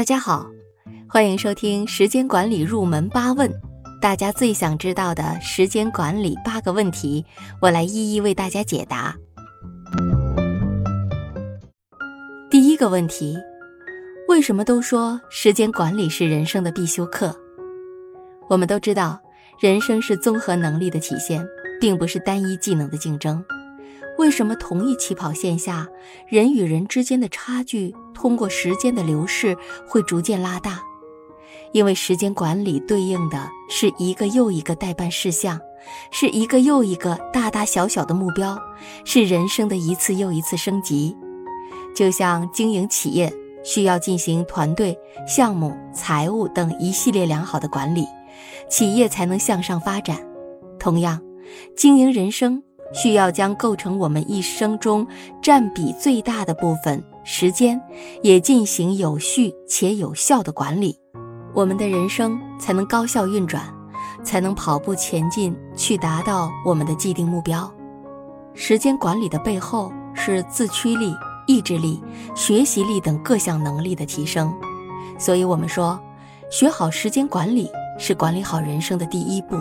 大家好，欢迎收听时间管理入门八问，大家最想知道的时间管理八个问题，我来一一为大家解答。第一个问题，为什么都说时间管理是人生的必修课？我们都知道，人生是综合能力的体现，并不是单一技能的竞争。为什么同一起跑线下，人与人之间的差距通过时间的流逝会逐渐拉大？因为时间管理对应的是一个又一个待办事项，是一个又一个大大小小的目标，是人生的一次又一次升级。就像经营企业需要进行团队、项目、财务等一系列良好的管理，企业才能向上发展。同样，经营人生。需要将构成我们一生中占比最大的部分时间，也进行有序且有效的管理，我们的人生才能高效运转，才能跑步前进，去达到我们的既定目标。时间管理的背后是自驱力、意志力、学习力等各项能力的提升，所以我们说，学好时间管理是管理好人生的第一步。